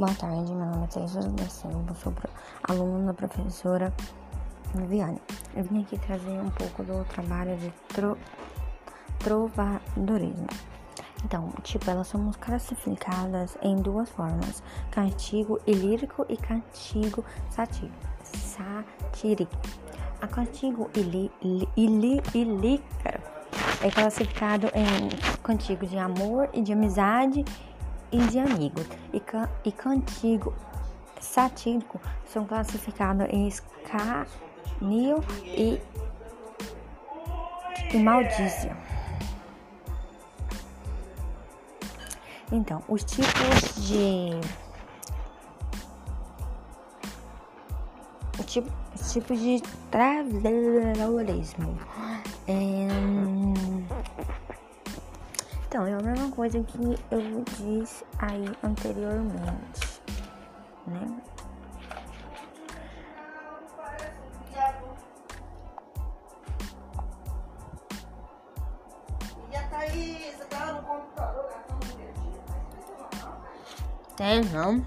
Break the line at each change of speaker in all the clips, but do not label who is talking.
Boa tarde, meu nome é Teresa da Silva, sou aluna da professora Viviane. Eu vim aqui trazer um pouco do trabalho de tro trovadorismo. Então, tipo, elas somos classificadas em duas formas: cantigo e lírico e cantigo satírico. A cantigo ili, ili, é classificado em cantigo de amor e de amizade e de amigos. E, can, e cantigo satírico são classificados em escárnio e, e maldícia. Então, os tipos de. Tipo, os tipos de travessurismo. É, então, é a mesma coisa que eu disse aí anteriormente, né? Tem não.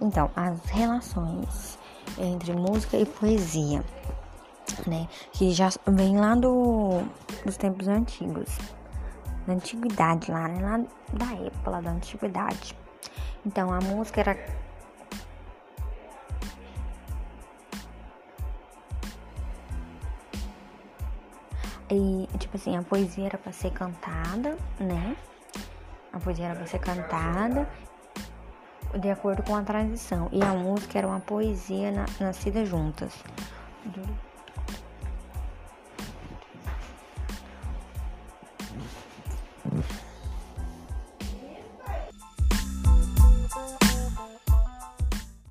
Então, as relações entre música e poesia, né? Que já vem lá do, dos tempos antigos, da antiguidade lá, né? Lá da época lá da antiguidade. Então, a música era E, tipo assim, a poesia era para ser cantada, né? A poesia era ser cantada de acordo com a tradição. E a música era uma poesia na, nascida juntas.